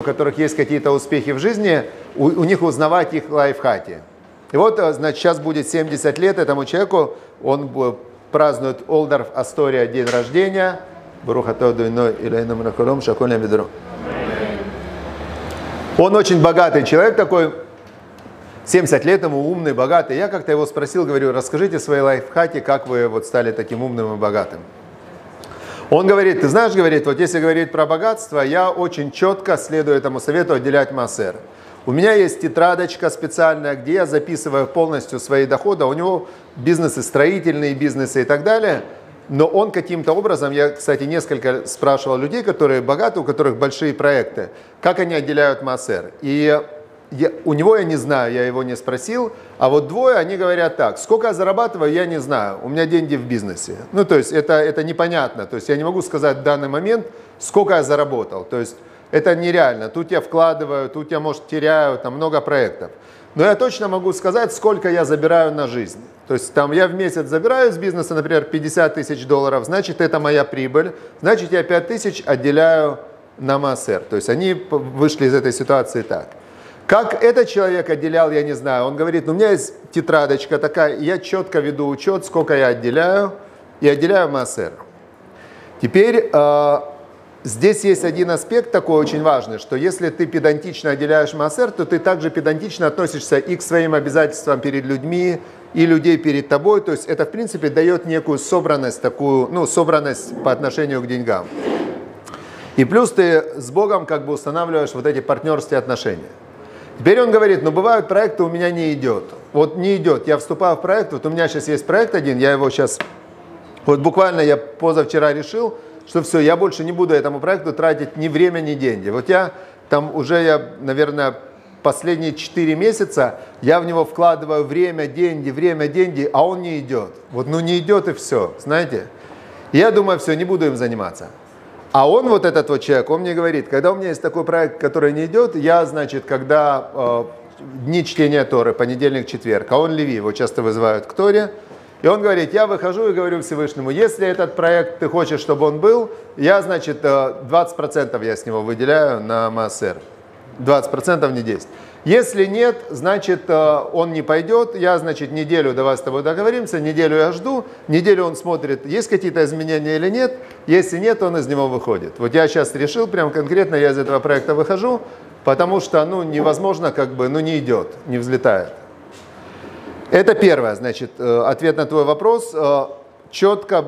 у которых есть какие-то успехи в жизни, у, у них узнавать их лайфхаки. И вот, э, значит, сейчас будет 70 лет этому человеку, он празднует Олдорф Астория день рождения. Он очень богатый человек такой, 70 лет ему умный, богатый. Я как-то его спросил, говорю, расскажите свои лайфхаки, как вы вот стали таким умным и богатым. Он говорит, ты знаешь, говорит, вот если говорить про богатство, я очень четко следую этому совету отделять массер. У меня есть тетрадочка специальная, где я записываю полностью свои доходы. У него бизнесы, строительные бизнесы и так далее. Но он каким-то образом, я, кстати, несколько спрашивал людей, которые богаты, у которых большие проекты, как они отделяют массер. И я, у него я не знаю, я его не спросил, а вот двое, они говорят так, сколько я зарабатываю, я не знаю, у меня деньги в бизнесе. Ну, то есть это, это непонятно, то есть я не могу сказать в данный момент, сколько я заработал, то есть это нереально, тут я вкладываю, тут я, может, теряю, там много проектов. Но я точно могу сказать, сколько я забираю на жизнь. То есть там я в месяц забираю из бизнеса, например, 50 тысяч долларов, значит, это моя прибыль, значит, я 5 тысяч отделяю на массер. То есть они вышли из этой ситуации так. Как этот человек отделял, я не знаю. Он говорит, ну, у меня есть тетрадочка такая, я четко веду учет, сколько я отделяю, и отделяю массер. Теперь э, здесь есть один аспект такой очень важный, что если ты педантично отделяешь массер, то ты также педантично относишься и к своим обязательствам перед людьми, и людей перед тобой. То есть это, в принципе, дает некую собранность, такую, ну, собранность по отношению к деньгам. И плюс ты с Богом как бы устанавливаешь вот эти партнерские отношения. Теперь он говорит, ну бывают проекты у меня не идет. Вот не идет. Я вступаю в проект, вот у меня сейчас есть проект один, я его сейчас, вот буквально я позавчера решил, что все, я больше не буду этому проекту тратить ни время, ни деньги. Вот я там уже, я, наверное, последние 4 месяца я в него вкладываю время, деньги, время, деньги, а он не идет. Вот ну не идет и все, знаете. Я думаю, все, не буду им заниматься. А он, вот этот вот человек, он мне говорит, когда у меня есть такой проект, который не идет, я, значит, когда э, дни чтения Торы, понедельник, четверг, а он Леви, его часто вызывают к Торе, и он говорит, я выхожу и говорю Всевышнему, если этот проект ты хочешь, чтобы он был, я, значит, 20% э, я с него выделяю на МАСР. 20% не 10. Если нет, значит, э, он не пойдет. Я, значит, неделю давай с тобой договоримся, неделю я жду, неделю он смотрит, есть какие-то изменения или нет. Если нет, он из него выходит. Вот я сейчас решил, прям конкретно я из этого проекта выхожу, потому что, ну, невозможно, как бы, ну, не идет, не взлетает. Это первое, значит, э, ответ на твой вопрос. Э, четко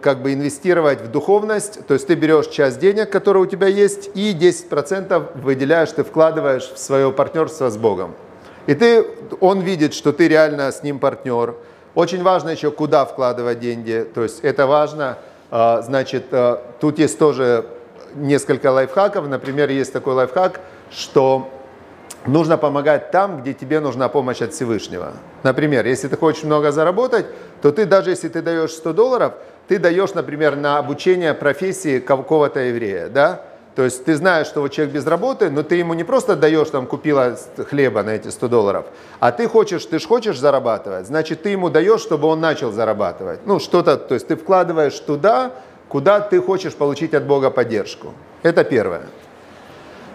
как бы инвестировать в духовность, то есть ты берешь часть денег, которые у тебя есть, и 10% выделяешь, ты вкладываешь в свое партнерство с Богом. И ты, он видит, что ты реально с ним партнер. Очень важно еще, куда вкладывать деньги. То есть это важно. А, значит, а, тут есть тоже несколько лайфхаков. Например, есть такой лайфхак, что нужно помогать там, где тебе нужна помощь от Всевышнего. Например, если ты хочешь много заработать, то ты даже если ты даешь 100 долларов, ты даешь, например, на обучение профессии какого-то еврея, да? То есть ты знаешь, что вот человек без работы, но ты ему не просто даешь, там, купила хлеба на эти 100 долларов, а ты хочешь, ты же хочешь зарабатывать, значит, ты ему даешь, чтобы он начал зарабатывать. Ну, что-то, то есть ты вкладываешь туда, куда ты хочешь получить от Бога поддержку. Это первое.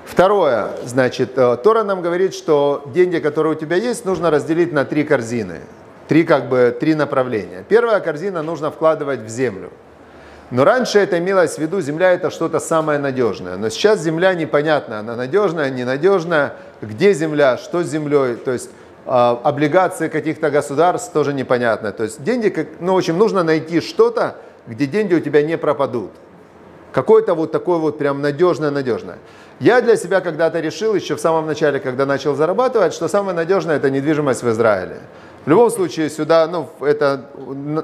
Второе, значит, э, Тора нам говорит, что деньги, которые у тебя есть, нужно разделить на три корзины. Три, как бы, три направления. Первая корзина нужно вкладывать в землю. Но раньше это имелось в виду, земля это что-то самое надежное. Но сейчас земля непонятна, она надежная, ненадежная. Где земля, что с землей, то есть э, облигации каких-то государств тоже непонятно. То есть деньги, как, ну, в общем, нужно найти что-то, где деньги у тебя не пропадут. Какое-то вот такое вот прям надежное-надежное. Я для себя когда-то решил, еще в самом начале, когда начал зарабатывать, что самое надежное – это недвижимость в Израиле. В любом случае, сюда, ну, это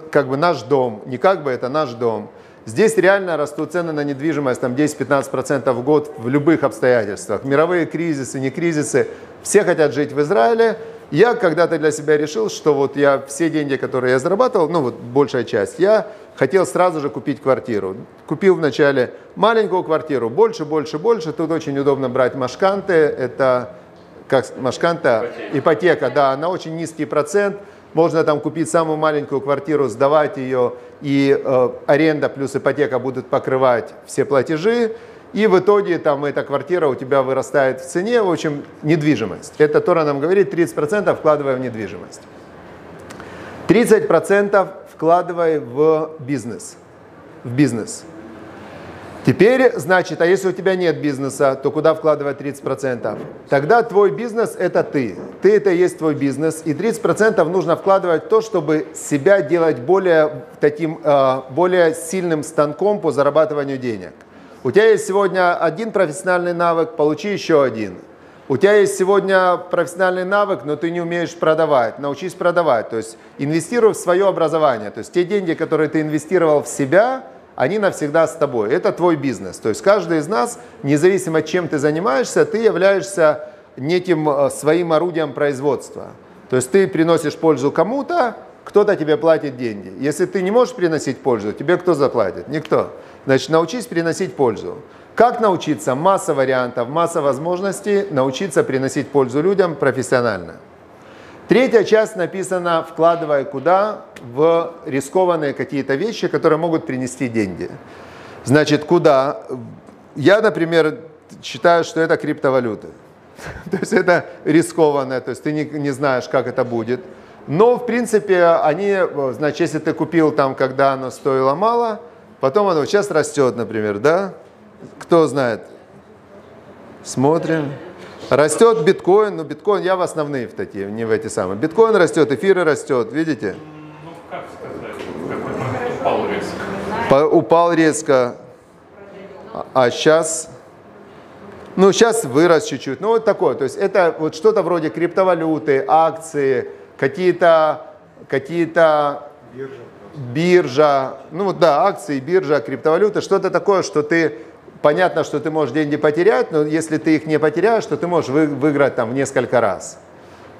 как бы наш дом, не как бы, это наш дом. Здесь реально растут цены на недвижимость, там 10-15% в год в любых обстоятельствах. Мировые кризисы, не кризисы, все хотят жить в Израиле. Я когда-то для себя решил, что вот я все деньги, которые я зарабатывал, ну вот большая часть, я хотел сразу же купить квартиру. Купил вначале маленькую квартиру, больше, больше, больше. Тут очень удобно брать машканты. Это как машканта, ипотека. ипотека, да, на очень низкий процент. Можно там купить самую маленькую квартиру, сдавать ее, и э, аренда плюс ипотека будут покрывать все платежи. и в итоге там эта квартира у тебя вырастает в цене, в общем, недвижимость. Это Тора нам говорит, 30% вкладывая в недвижимость. 30% вкладывай в бизнес. В бизнес. Теперь, значит, а если у тебя нет бизнеса, то куда вкладывать 30%? Тогда твой бизнес – это ты. Ты – это и есть твой бизнес. И 30% нужно вкладывать в то, чтобы себя делать более, таким, э, более сильным станком по зарабатыванию денег. У тебя есть сегодня один профессиональный навык, получи еще один. У тебя есть сегодня профессиональный навык, но ты не умеешь продавать. Научись продавать. То есть инвестируй в свое образование. То есть те деньги, которые ты инвестировал в себя – они навсегда с тобой. Это твой бизнес. То есть каждый из нас, независимо чем ты занимаешься, ты являешься неким э, своим орудием производства. То есть ты приносишь пользу кому-то, кто-то тебе платит деньги. Если ты не можешь приносить пользу, тебе кто заплатит? Никто. Значит, научись приносить пользу. Как научиться? Масса вариантов, масса возможностей научиться приносить пользу людям профессионально. Третья часть написана «вкладывай куда?» в рискованные какие-то вещи, которые могут принести деньги. Значит, куда? Я, например, считаю, что это криптовалюты. То есть это рискованное, то есть ты не, не знаешь, как это будет. Но, в принципе, они, значит, если ты купил там, когда оно стоило мало, потом оно сейчас растет, например, да? Кто знает? Смотрим. Растет биткоин, но биткоин, я в основные в такие, не в эти самые. Биткоин растет, эфиры растет, видите? Ну, как сказать, упал резко. По, упал резко, а, а сейчас, ну, сейчас вырос чуть-чуть. Ну, вот такое, то есть это вот что-то вроде криптовалюты, акции, какие-то, какие-то. Биржа, ну, вот да, акции, биржа, криптовалюта, что-то такое, что ты понятно, что ты можешь деньги потерять, но если ты их не потеряешь, то ты можешь вы, выиграть там несколько раз.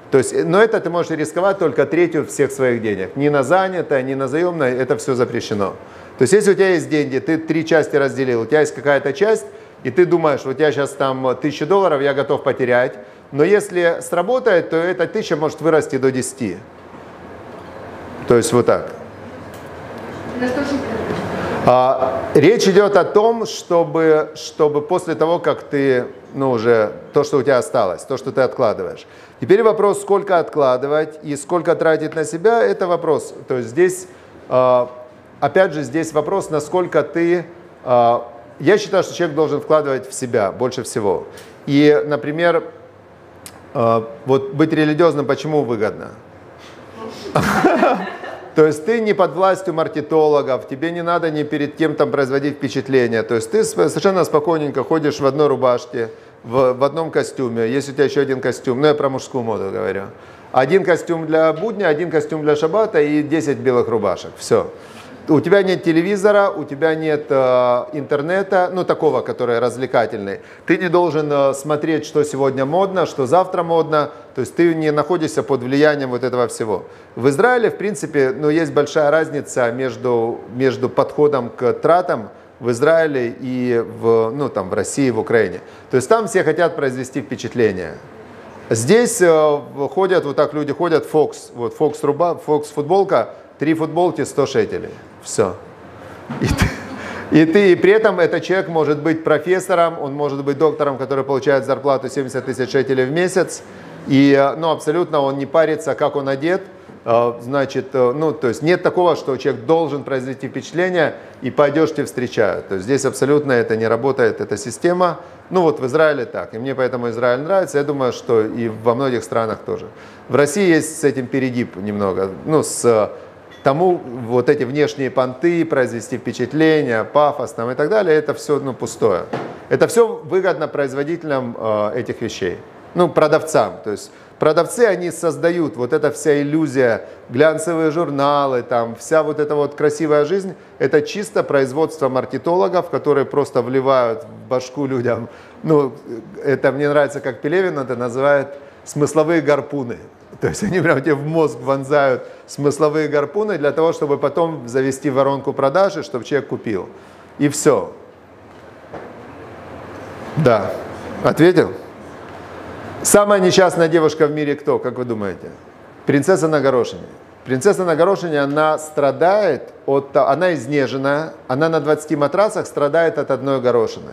То есть, но это ты можешь рисковать только третью всех своих денег. Ни на занятое, ни на заемное, это все запрещено. То есть, если у тебя есть деньги, ты три части разделил, у тебя есть какая-то часть, и ты думаешь, вот я сейчас там тысячу долларов, я готов потерять, но если сработает, то эта тысяча может вырасти до 10. То есть вот так. А, речь идет о том, чтобы, чтобы после того, как ты, ну уже, то, что у тебя осталось, то, что ты откладываешь. Теперь вопрос, сколько откладывать и сколько тратить на себя, это вопрос. То есть здесь, а, опять же, здесь вопрос, насколько ты... А, я считаю, что человек должен вкладывать в себя больше всего. И, например, вот быть религиозным почему выгодно? То есть ты не под властью маркетологов, тебе не надо ни перед кем там производить впечатление. То есть ты совершенно спокойненько ходишь в одной рубашке, в, в одном костюме. Есть у тебя еще один костюм, ну я про мужскую моду говорю. Один костюм для будня, один костюм для шабата и 10 белых рубашек. Все у тебя нет телевизора, у тебя нет э, интернета, ну такого, который развлекательный. Ты не должен э, смотреть, что сегодня модно, что завтра модно. То есть ты не находишься под влиянием вот этого всего. В Израиле, в принципе, ну, есть большая разница между, между подходом к тратам в Израиле и в, ну, там, в России, в Украине. То есть там все хотят произвести впечатление. Здесь э, ходят, вот так люди ходят, Fox, вот Fox, руба, Fox футболка, три футболки 100 шекелей. Все. И ты, и ты, и при этом этот человек может быть профессором, он может быть доктором, который получает зарплату 70 тысяч шекелей в месяц, и, ну, абсолютно он не парится, как он одет, а, значит, э, ну, то есть нет такого, что человек должен произвести впечатление, и пойдешь тебе встречают. То есть здесь абсолютно это не работает, эта система. Ну вот в Израиле так, и мне поэтому Израиль нравится, я думаю, что и во многих странах тоже. В России есть с этим перегиб немного, ну, с тому вот эти внешние понты, произвести впечатление, пафос там и так далее, это все ну, пустое. Это все выгодно производителям э, этих вещей, ну, продавцам. То есть продавцы, они создают вот эта вся иллюзия, глянцевые журналы, там, вся вот эта вот красивая жизнь, это чисто производство маркетологов, которые просто вливают в башку людям. Ну, это мне нравится, как Пелевин это называет смысловые гарпуны. То есть они прям тебе в мозг вонзают смысловые гарпуны для того, чтобы потом завести воронку продажи, чтобы человек купил. И все. Да. Ответил? Самая несчастная девушка в мире кто, как вы думаете? Принцесса на горошине. Принцесса на горошине, она страдает от... Она изнеженная, она на 20 матрасах страдает от одной горошины.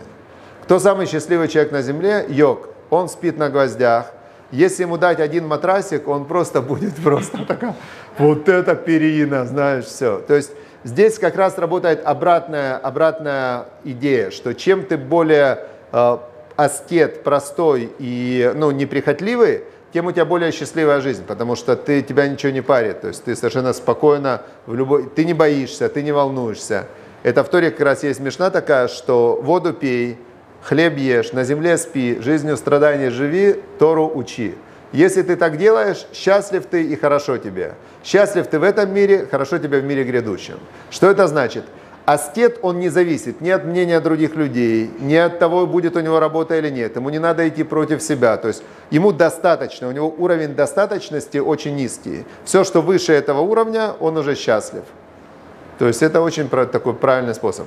Кто самый счастливый человек на земле? Йог. Он спит на гвоздях. Если ему дать один матрасик, он просто будет просто такая, вот это перина, знаешь, все. То есть здесь как раз работает обратная, обратная идея, что чем ты более э, аскет, простой и ну, неприхотливый, тем у тебя более счастливая жизнь, потому что ты, тебя ничего не парит, то есть ты совершенно спокойно, в любой, ты не боишься, ты не волнуешься. Это в Торе как раз есть смешна такая, что воду пей, хлеб ешь, на земле спи, жизнью страданий живи, Тору учи. Если ты так делаешь, счастлив ты и хорошо тебе. Счастлив ты в этом мире, хорошо тебе в мире грядущем. Что это значит? Аскет, он не зависит ни от мнения других людей, ни от того, будет у него работа или нет. Ему не надо идти против себя. То есть ему достаточно, у него уровень достаточности очень низкий. Все, что выше этого уровня, он уже счастлив. То есть это очень такой правильный способ.